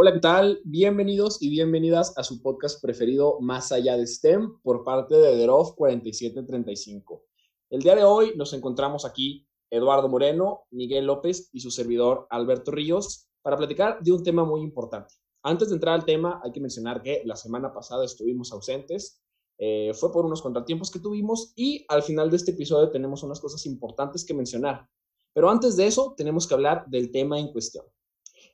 Hola, ¿qué tal? Bienvenidos y bienvenidas a su podcast preferido Más allá de STEM por parte de DEROF 4735. El día de hoy nos encontramos aquí Eduardo Moreno, Miguel López y su servidor Alberto Ríos para platicar de un tema muy importante. Antes de entrar al tema, hay que mencionar que la semana pasada estuvimos ausentes, eh, fue por unos contratiempos que tuvimos y al final de este episodio tenemos unas cosas importantes que mencionar. Pero antes de eso, tenemos que hablar del tema en cuestión.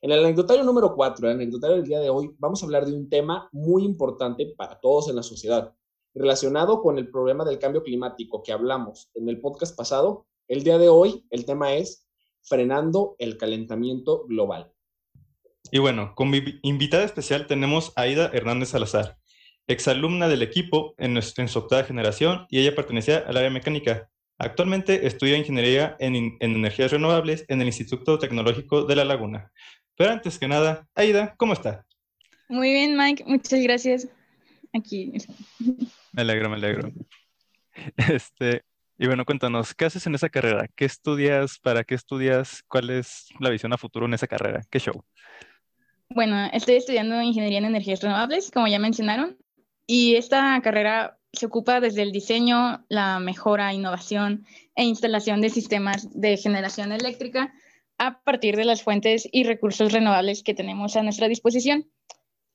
En el anecdotario número 4, el anecdotario del día de hoy, vamos a hablar de un tema muy importante para todos en la sociedad, relacionado con el problema del cambio climático que hablamos en el podcast pasado. El día de hoy, el tema es frenando el calentamiento global. Y bueno, como invitada especial tenemos a Aida Hernández Salazar, exalumna del equipo en, en su octava generación y ella pertenecía al área mecánica. Actualmente estudia ingeniería en, en, energías renovables en el Instituto Tecnológico de La Laguna. Pero antes que nada, Aida, ¿cómo está? Muy bien, Mike, muchas gracias. Aquí. Me alegro, me alegro. Este, y bueno, cuéntanos, ¿qué haces en esa carrera? ¿Qué estudias? ¿Para qué estudias? ¿Cuál es la visión a futuro en esa carrera? ¿Qué show? Bueno, estoy estudiando ingeniería en energías renovables, como ya mencionaron, y esta carrera se ocupa desde el diseño, la mejora, innovación e instalación de sistemas de generación eléctrica a partir de las fuentes y recursos renovables que tenemos a nuestra disposición.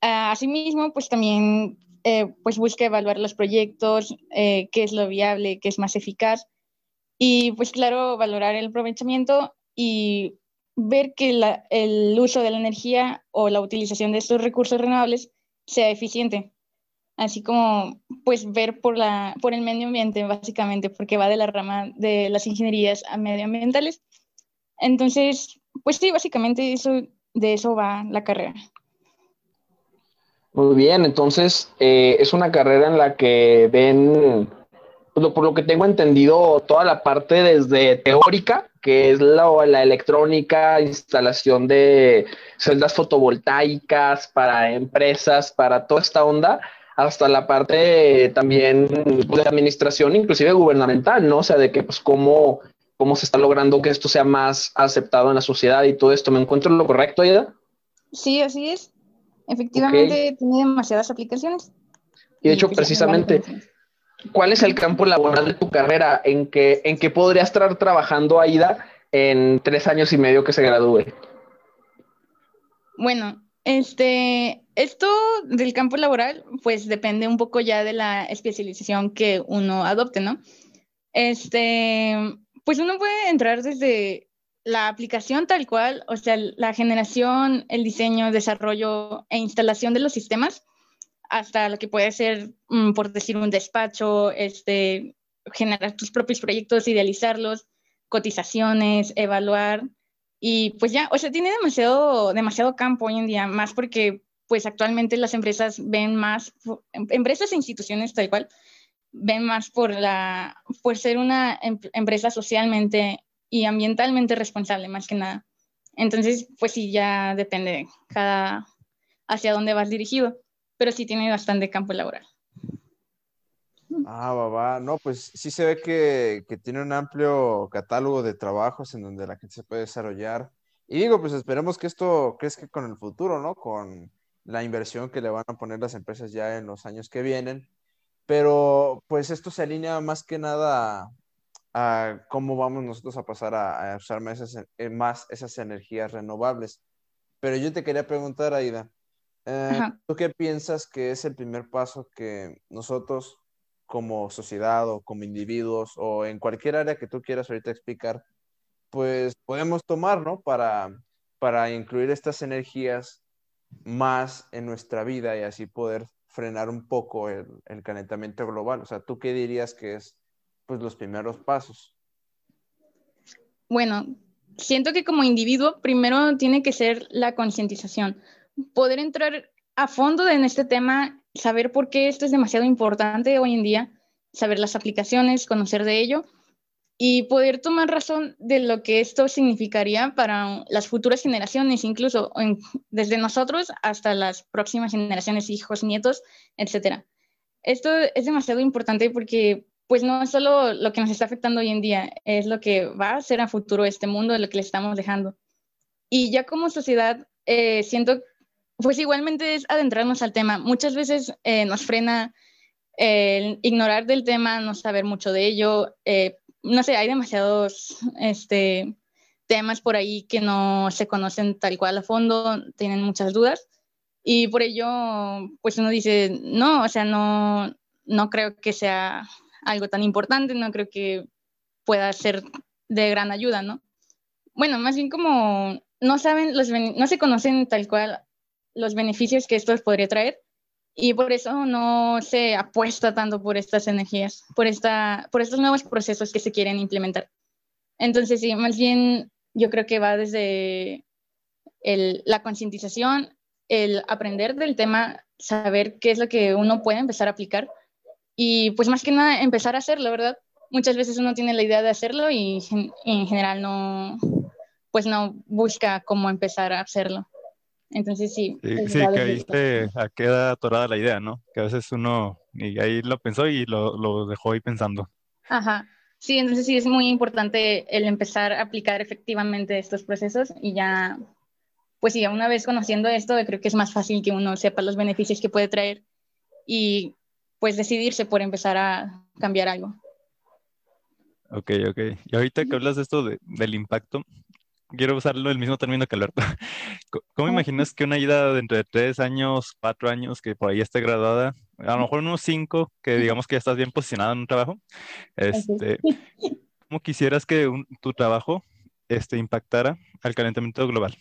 Asimismo, pues también eh, pues busca evaluar los proyectos, eh, qué es lo viable, qué es más eficaz y pues claro, valorar el aprovechamiento y ver que el uso de la energía o la utilización de estos recursos renovables sea eficiente así como pues ver por, la, por el medio ambiente básicamente, porque va de la rama de las ingenierías medioambientales. Entonces, pues sí, básicamente eso, de eso va la carrera. Muy bien, entonces eh, es una carrera en la que ven, por lo que tengo entendido, toda la parte desde teórica, que es la, la electrónica, instalación de celdas fotovoltaicas para empresas, para toda esta onda, hasta la parte también de administración, inclusive gubernamental, ¿no? O sea, de que pues cómo, cómo se está logrando que esto sea más aceptado en la sociedad y todo esto. ¿Me encuentro en lo correcto, Aida? Sí, así es. Efectivamente, tiene demasiadas aplicaciones. Y de hecho, precisamente, ¿cuál es el campo laboral de tu carrera? ¿En qué, en qué podría estar trabajando Aida en tres años y medio que se gradúe? Bueno, este, esto del campo laboral, pues depende un poco ya de la especialización que uno adopte, ¿no? Este, pues uno puede entrar desde la aplicación tal cual, o sea, la generación, el diseño, desarrollo e instalación de los sistemas, hasta lo que puede ser, mm, por decir, un despacho, este, generar tus propios proyectos, idealizarlos, cotizaciones, evaluar, y pues ya, o sea, tiene demasiado, demasiado campo hoy en día, más porque pues actualmente las empresas ven más, em, empresas e instituciones tal cual, ven más por, la, por ser una em, empresa socialmente y ambientalmente responsable, más que nada. Entonces, pues sí, ya depende cada hacia dónde vas dirigido, pero sí tiene bastante campo laboral. Ah, va, No, pues sí se ve que, que, tiene un amplio catálogo de trabajos en donde la gente se puede desarrollar. Y digo, pues esperemos que esto crezca con el futuro, ¿no? Con la inversión que le van a poner las empresas ya en los años que vienen. Pero pues esto se alinea más que nada a, cómo vamos nosotros a pasar a, usar más esas, más esas, energías renovables. Pero yo te quería preguntar, Aida, eh, ¿tú qué piensas que es el primer paso que nosotros como sociedad o como individuos o en cualquier área que tú quieras ahorita explicar, pues podemos tomar, ¿no? Para, para incluir estas energías más en nuestra vida y así poder frenar un poco el, calentamiento global. O sea, ¿tú qué dirías que es pues los primeros pasos? Bueno, siento que como individuo primero tiene que ser la concientización, poder entrar a fondo en este tema saber por qué esto es demasiado importante hoy en día, saber las aplicaciones, conocer de ello y poder tomar razón de lo que esto significaría para las futuras generaciones, incluso desde nosotros hasta las próximas generaciones, hijos, nietos, etc. Esto es demasiado importante porque pues no es solo lo que nos está afectando hoy en día, es lo que va a ser a futuro este mundo, lo que le estamos dejando. Y ya como sociedad, eh, siento pues igualmente es adentrarnos al tema. Muchas veces eh, nos frena el ignorar del tema, no saber mucho de ello. Eh, no sé, hay demasiados este, temas por ahí que no se conocen tal cual a fondo, tienen muchas dudas. Y por ello, pues uno dice, no, o sea, no, no creo que sea algo tan importante, no creo que pueda ser de gran ayuda, ¿no? Bueno, más bien como no saben, los, no se conocen tal cual los beneficios que esto podría traer y por eso no se apuesta tanto por estas energías, por, esta, por estos nuevos procesos que se quieren implementar. Entonces, sí, más bien yo creo que va desde la concientización, el aprender del tema, saber qué es lo que uno puede empezar a aplicar y pues más que nada empezar a hacerlo, ¿verdad? Muchas veces uno tiene la idea de hacerlo y en general no, pues no busca cómo empezar a hacerlo. Entonces sí. Sí, sí que ahí se queda atorada la idea, ¿no? Que a veces uno, y ahí lo pensó y lo, lo dejó ahí pensando. Ajá. Sí, entonces sí es muy importante el empezar a aplicar efectivamente estos procesos y ya, pues sí, una vez conociendo esto, creo que es más fácil que uno sepa los beneficios que puede traer y pues decidirse por empezar a cambiar algo. Ok, ok. Y ahorita que hablas de esto de, del impacto, quiero usarlo el mismo término que Alberto. ¿Cómo imaginas que una ida de entre tres años, cuatro años, que por ahí esté graduada, a lo mejor unos cinco, que digamos que ya estás bien posicionado en un trabajo, este, ¿cómo quisieras que tu trabajo este, impactara al calentamiento global?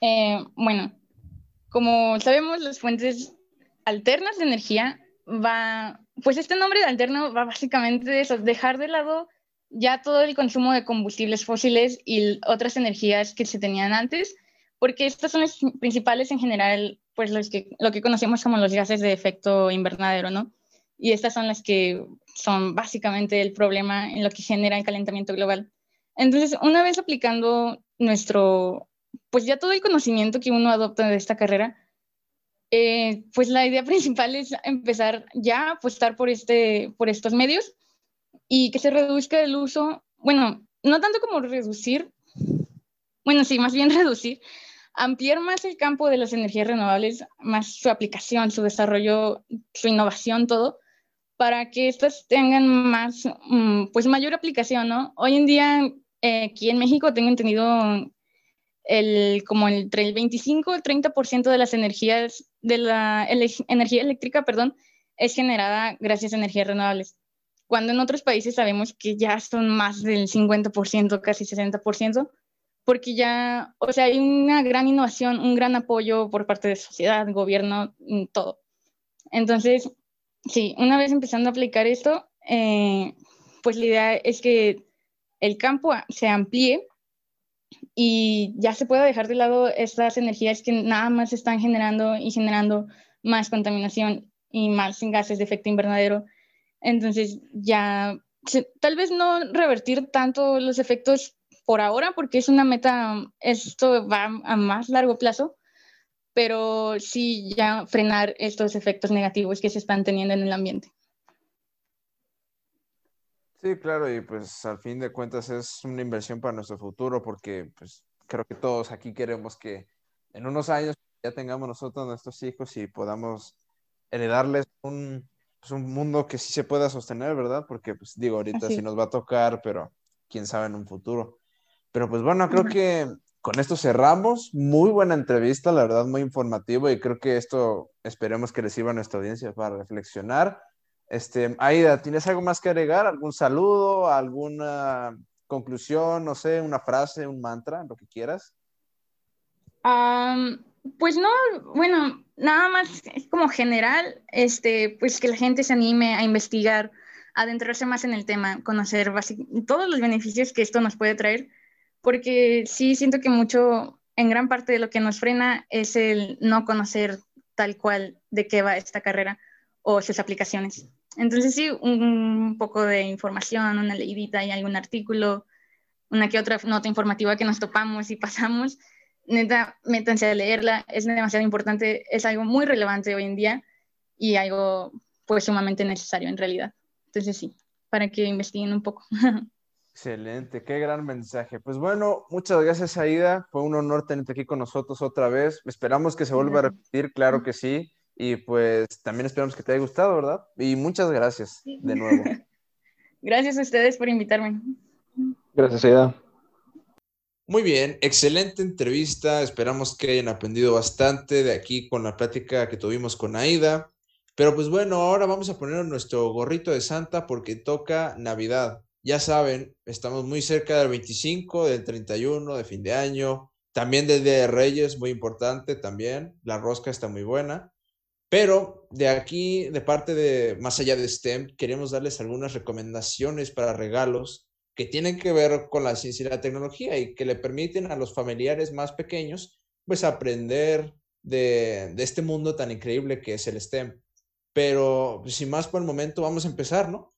Eh, bueno, como sabemos, las fuentes alternas de energía va, pues este nombre de alterno va básicamente de eso, dejar de lado ya todo el consumo de combustibles fósiles y otras energías que se tenían antes, porque estas son las principales en general, pues los que, lo que conocemos como los gases de efecto invernadero, ¿no? Y estas son las que son básicamente el problema en lo que genera el calentamiento global. Entonces, una vez aplicando nuestro, pues ya todo el conocimiento que uno adopta de esta carrera, eh, pues la idea principal es empezar ya a apostar por, este, por estos medios y que se reduzca el uso, bueno, no tanto como reducir, bueno, sí, más bien reducir, ampliar más el campo de las energías renovables, más su aplicación, su desarrollo, su innovación, todo, para que estas tengan más, mm, pues mayor aplicación, ¿no? Hoy en día, eh, aquí en México tengo entendido el, como entre el 25 y el 30% de las energías, de la energía eléctrica, perdón, es generada gracias a energías renovables cuando en otros países sabemos que ya son más del 50%, casi 60%, porque ya, o sea, hay una gran innovación, un gran apoyo por parte de sociedad, gobierno, mm, todo. Entonces, sí, una vez empezando a aplicar esto, eh, pues la idea es que el campo se amplíe y ya se pueda dejar de lado estas energías que nada más están generando y generando más contaminación y más gases de efecto invernadero entonces ya, tal vez no revertir tanto los efectos por ahora, porque es una meta, esto va a más largo plazo, pero sí ya frenar estos efectos negativos que se están teniendo en el ambiente. Sí, claro, y pues al fin de cuentas es una inversión para nuestro futuro, porque pues creo que todos aquí queremos que en unos años ya tengamos nosotros nuestros hijos y podamos heredarles un, es un mundo que sí se pueda sostener, ¿verdad? Porque, pues digo, ahorita sí nos va a tocar, pero quién sabe en un futuro. Pero pues bueno, creo que con esto cerramos. Muy buena entrevista, la verdad, muy informativo y creo que esto esperemos que les sirva a nuestra audiencia para reflexionar. Este, Aida, ¿tienes algo más que agregar? ¿Algún saludo? ¿Alguna conclusión? No sé, una frase, un mantra, lo que quieras. Pues no, bueno, nada más como general, este, pues que la gente se anime a investigar, a adentrarse más en el tema, conocer todos los beneficios que esto nos puede traer, porque sí siento que mucho, en gran parte de lo que nos frena es el no conocer tal cual de qué va esta carrera o sus aplicaciones. Entonces sí, un poco de información, una leidita y algún artículo, una que otra nota informativa que nos topamos y pasamos, neta, métanse a leerla, es demasiado importante, es algo muy relevante hoy en día y algo pues sumamente necesario en realidad. Entonces sí, para que investiguen un poco. Excelente, qué gran mensaje. Pues bueno, muchas gracias Aida, fue un honor tenerte aquí con nosotros otra vez. Esperamos que se vuelva a repetir, claro que sí. Y pues también esperamos que te haya gustado, ¿verdad? Y muchas gracias de nuevo. Gracias a ustedes por invitarme. Gracias, Aida. Muy bien, excelente entrevista. Esperamos que hayan aprendido bastante de aquí con la plática que tuvimos con Aida. Pero pues bueno, ahora vamos a poner nuestro gorrito de Santa porque toca Navidad. Ya saben, estamos muy cerca del 25, del 31, de fin de año, también del Día de Reyes, muy importante también. La rosca está muy buena. Pero de aquí, de parte de Más allá de STEM, queremos darles algunas recomendaciones para regalos que tienen que ver con la ciencia y la tecnología y que le permiten a los familiares más pequeños pues aprender de, este mundo tan increíble que es el STEM. Pero pues, sin más por el momento, vamos a empezar, ¿no?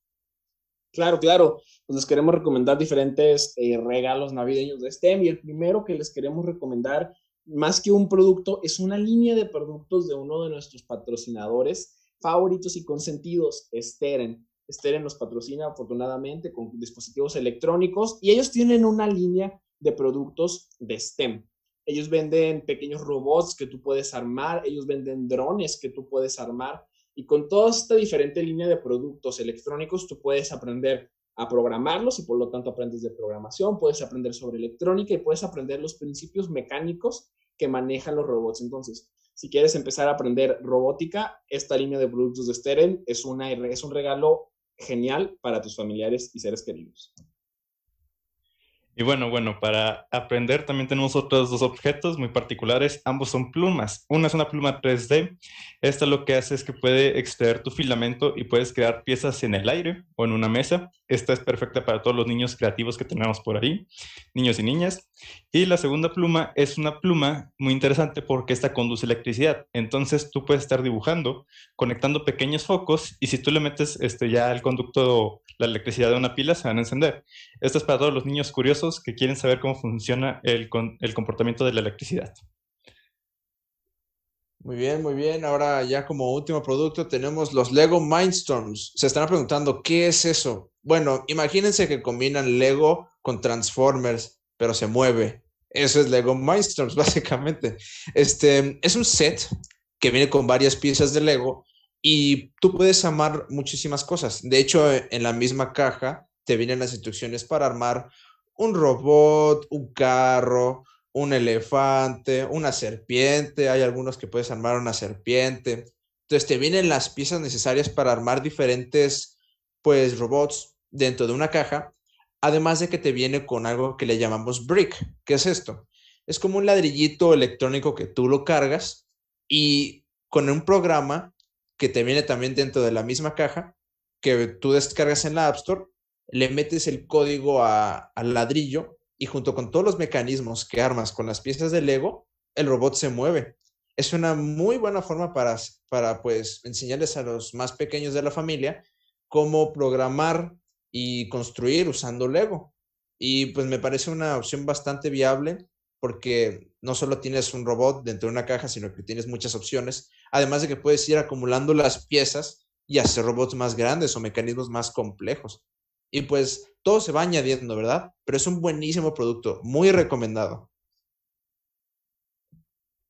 Claro, claro. Pues les queremos recomendar diferentes eh, regalos navideños de STEM y el primero que les queremos recomendar, más que un producto, es una línea de productos de uno de nuestros patrocinadores favoritos y consentidos, Steren. Steren nos patrocina afortunadamente con dispositivos electrónicos y ellos tienen una línea de productos de STEM. Ellos venden pequeños robots que tú puedes armar, ellos venden drones que tú puedes armar y con toda esta diferente línea de productos electrónicos, tú puedes aprender a programarlos y por lo tanto aprendes de programación, puedes aprender sobre electrónica y puedes aprender los principios mecánicos que manejan los robots. Entonces, si quieres empezar a aprender robótica, esta línea de productos de Steren es, una, es un regalo genial para tus familiares y seres queridos. Y bueno, bueno, para aprender también tenemos otros dos objetos muy particulares. Ambos son plumas. Una es una pluma 3D. Esta lo que hace es que puede extraer tu filamento y puedes crear piezas en el aire o en una mesa. Esta es perfecta para todos los niños creativos que tenemos por ahí, niños y niñas. Y la segunda pluma es una pluma muy interesante porque esta conduce electricidad. Entonces tú puedes estar dibujando, conectando pequeños focos y si tú le metes este, ya al conducto la electricidad de una pila, se van a encender. Esto es para todos los niños curiosos que quieren saber cómo funciona el, el comportamiento de la electricidad. Muy bien, muy bien. Ahora ya como último producto tenemos los Lego Mindstorms. Se están preguntando, ¿qué es eso? Bueno, imagínense que combinan Lego con Transformers, pero se mueve. Eso es Lego Mindstorms, básicamente. Este es un set que viene con varias piezas de Lego y tú puedes armar muchísimas cosas. De hecho, en la misma caja te vienen las instrucciones para armar un robot, un carro, un elefante, una serpiente. Hay algunos que puedes armar una serpiente. Entonces te vienen las piezas necesarias para armar diferentes, pues, robots dentro de una caja. Además de que te viene con algo que le llamamos brick. ¿Qué es esto? Es como un ladrillito electrónico que tú lo cargas y con un programa que te viene también dentro de la misma caja que tú descargas en la App Store le metes el código al ladrillo y junto con todos los mecanismos que armas con las piezas de Lego, el robot se mueve. Es una muy buena forma para, para pues enseñarles a los más pequeños de la familia cómo programar y construir usando Lego. Y pues me parece una opción bastante viable porque no solo tienes un robot dentro de una caja, sino que tienes muchas opciones, además de que puedes ir acumulando las piezas y hacer robots más grandes o mecanismos más complejos. Y pues todo se va añadiendo, ¿verdad? Pero es un buenísimo producto, muy recomendado.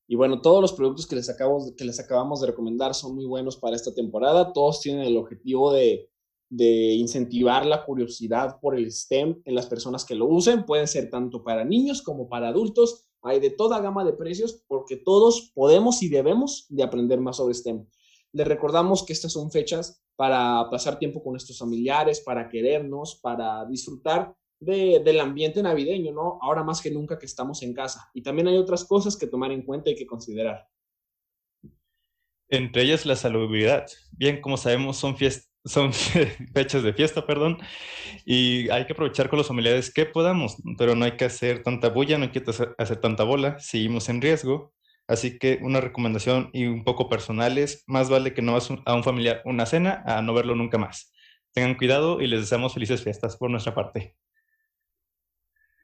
Y bueno, todos los productos que les, que les acabamos de recomendar son muy buenos para esta temporada. Todos tienen el objetivo de, de incentivar la curiosidad por el STEM en las personas que lo usen. Pueden ser tanto para niños como para adultos. Hay de toda gama de precios porque todos podemos y debemos de aprender más sobre STEM. Les recordamos que estas son fechas para pasar tiempo con nuestros familiares, para querernos, para disfrutar del ambiente navideño, ¿no? Ahora más que nunca que estamos en casa. Y también hay otras cosas que tomar en cuenta y que considerar. Entre ellas la salubridad. Bien, como sabemos, son, son fechas de fiesta, perdón, y hay que aprovechar con los familiares que podamos, pero no hay que hacer tanta bulla, no hay que hacer tanta bola, seguimos en riesgo Así que una recomendación y un poco personal es, más vale que no vas a un familiar una cena a no verlo nunca más. Tengan cuidado y les deseamos felices fiestas por nuestra parte.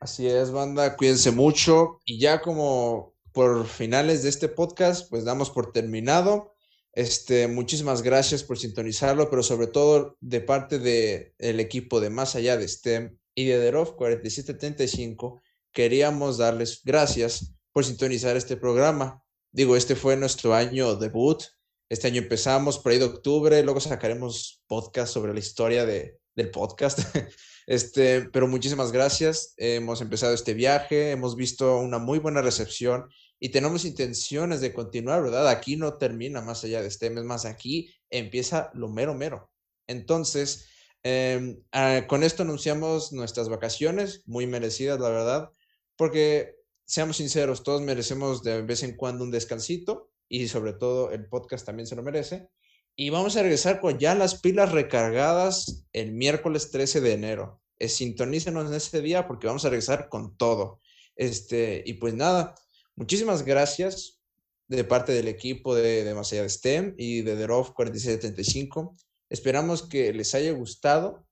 Así es, banda, cuídense mucho y ya como por finales de este podcast, pues damos por terminado. Este, muchísimas gracias por sintonizarlo, pero sobre todo de parte del el equipo de Más Allá de STEM, y de Derov 4735 queríamos darles gracias por sintonizar este programa. Digo, este fue nuestro año debut. Este año empezamos por ahí de octubre, luego sacaremos podcast sobre la historia de, del podcast. Este, pero muchísimas gracias. Hemos empezado este viaje, hemos visto una muy buena recepción y tenemos intenciones de continuar, ¿verdad? Aquí no termina más allá de este mes, más aquí empieza lo mero mero. Entonces, em, ah, con esto anunciamos nuestras vacaciones, muy merecidas, la verdad, porque seamos sinceros, todos merecemos de vez en cuando un descansito y sobre todo el podcast también se lo merece. Y vamos a regresar con ya las pilas recargadas el miércoles 13 de enero. Eh, sintonícenos en ese día porque vamos a regresar con todo. Este, y pues nada, muchísimas gracias de parte del equipo de, de Más allá de STEM y de DEROF 4775. Esperamos que les haya gustado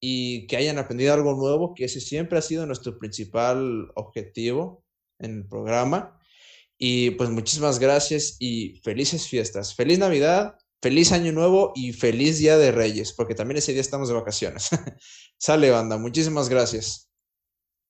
y que hayan aprendido algo nuevo, que ese siempre ha sido nuestro principal objetivo en el programa. Y pues muchísimas gracias y felices fiestas. Feliz Navidad, feliz Año Nuevo y feliz Día de Reyes, porque también ese día estamos de vacaciones. Sale, banda. Muchísimas gracias.